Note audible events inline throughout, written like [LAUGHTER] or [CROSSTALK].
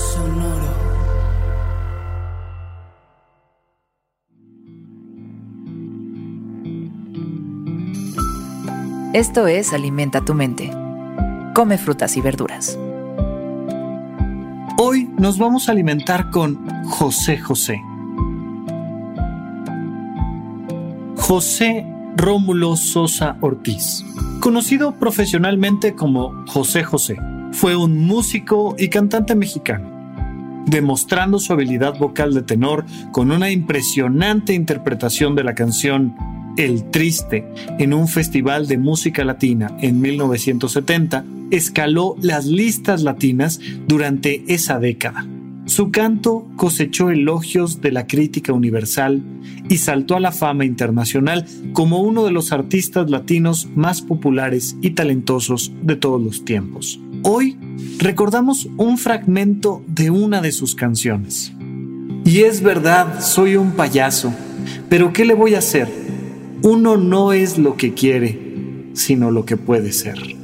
Sonoro. Esto es Alimenta tu mente. Come frutas y verduras. Hoy nos vamos a alimentar con José José. José Rómulo Sosa Ortiz, conocido profesionalmente como José José, fue un músico y cantante mexicano demostrando su habilidad vocal de tenor con una impresionante interpretación de la canción El Triste en un festival de música latina en 1970, escaló las listas latinas durante esa década. Su canto cosechó elogios de la crítica universal y saltó a la fama internacional como uno de los artistas latinos más populares y talentosos de todos los tiempos. Hoy recordamos un fragmento de una de sus canciones. Y es verdad, soy un payaso, pero ¿qué le voy a hacer? Uno no es lo que quiere, sino lo que puede ser. [LAUGHS]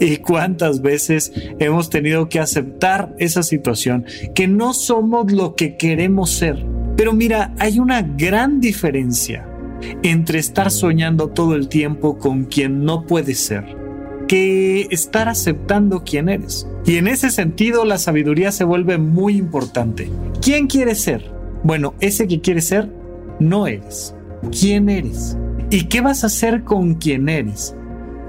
¿Y cuántas veces hemos tenido que aceptar esa situación? Que no somos lo que queremos ser. Pero mira, hay una gran diferencia entre estar soñando todo el tiempo con quien no puedes ser que estar aceptando quién eres. Y en ese sentido la sabiduría se vuelve muy importante. ¿Quién quieres ser? Bueno, ese que quieres ser no eres. ¿Quién eres? ¿Y qué vas a hacer con quien eres?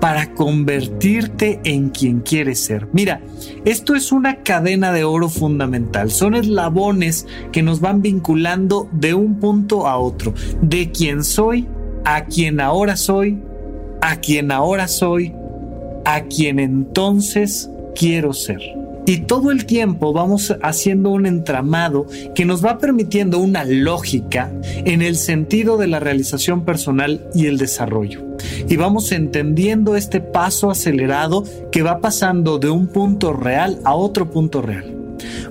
Para convertirte en quien quieres ser. Mira, esto es una cadena de oro fundamental. Son eslabones que nos van vinculando de un punto a otro. De quien soy, a quien ahora soy, a quien ahora soy, a quien entonces quiero ser. Y todo el tiempo vamos haciendo un entramado que nos va permitiendo una lógica en el sentido de la realización personal y el desarrollo. Y vamos entendiendo este paso acelerado que va pasando de un punto real a otro punto real.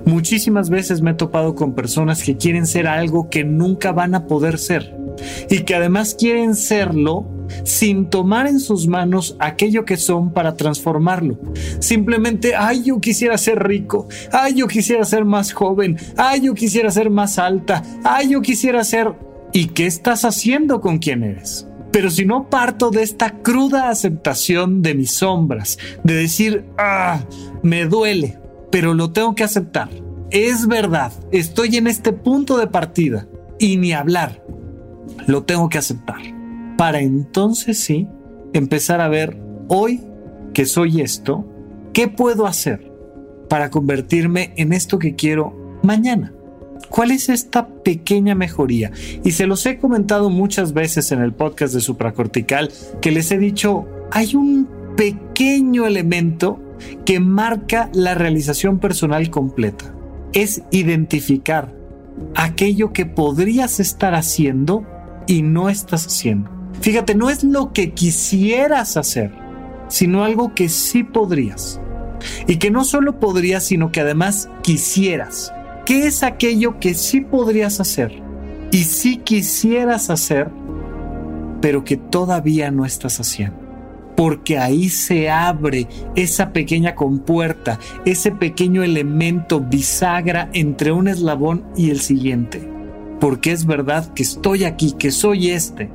Muchísimas veces me he topado con personas que quieren ser algo que nunca van a poder ser y que además quieren serlo sin tomar en sus manos aquello que son para transformarlo. Simplemente, ay, yo quisiera ser rico, ay, yo quisiera ser más joven, ay, yo quisiera ser más alta, ay, yo quisiera ser... ¿Y qué estás haciendo con quien eres? Pero si no parto de esta cruda aceptación de mis sombras, de decir, ah, me duele, pero lo tengo que aceptar. Es verdad, estoy en este punto de partida y ni hablar. Lo tengo que aceptar para entonces sí empezar a ver hoy que soy esto, ¿qué puedo hacer para convertirme en esto que quiero mañana? ¿Cuál es esta pequeña mejoría? Y se los he comentado muchas veces en el podcast de supracortical que les he dicho, hay un pequeño elemento que marca la realización personal completa. Es identificar aquello que podrías estar haciendo y no estás haciendo. Fíjate, no es lo que quisieras hacer, sino algo que sí podrías. Y que no solo podrías, sino que además quisieras. ¿Qué es aquello que sí podrías hacer? Y sí quisieras hacer, pero que todavía no estás haciendo. Porque ahí se abre esa pequeña compuerta, ese pequeño elemento bisagra entre un eslabón y el siguiente. Porque es verdad que estoy aquí, que soy este,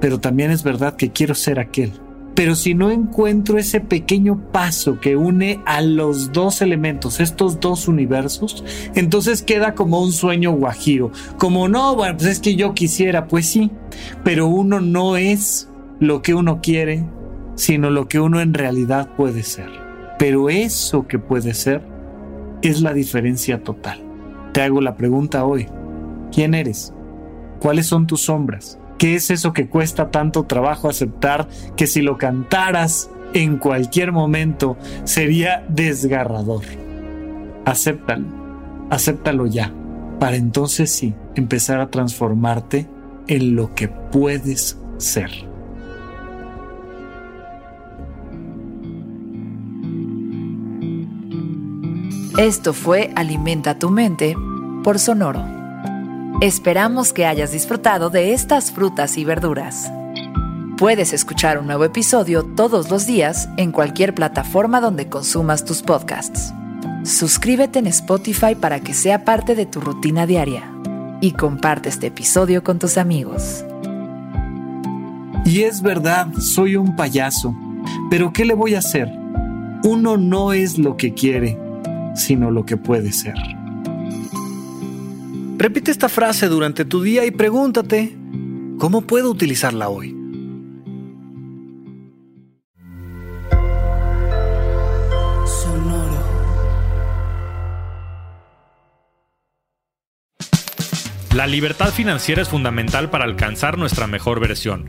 pero también es verdad que quiero ser aquel. Pero si no encuentro ese pequeño paso que une a los dos elementos, estos dos universos, entonces queda como un sueño guajiro. Como no, bueno, pues es que yo quisiera, pues sí, pero uno no es lo que uno quiere, sino lo que uno en realidad puede ser. Pero eso que puede ser es la diferencia total. Te hago la pregunta hoy. ¿Quién eres? ¿Cuáles son tus sombras? ¿Qué es eso que cuesta tanto trabajo aceptar que si lo cantaras en cualquier momento sería desgarrador? Acéptalo, acéptalo ya, para entonces sí empezar a transformarte en lo que puedes ser. Esto fue Alimenta tu mente por Sonoro. Esperamos que hayas disfrutado de estas frutas y verduras. Puedes escuchar un nuevo episodio todos los días en cualquier plataforma donde consumas tus podcasts. Suscríbete en Spotify para que sea parte de tu rutina diaria y comparte este episodio con tus amigos. Y es verdad, soy un payaso, pero ¿qué le voy a hacer? Uno no es lo que quiere, sino lo que puede ser. Repite esta frase durante tu día y pregúntate, ¿cómo puedo utilizarla hoy? La libertad financiera es fundamental para alcanzar nuestra mejor versión.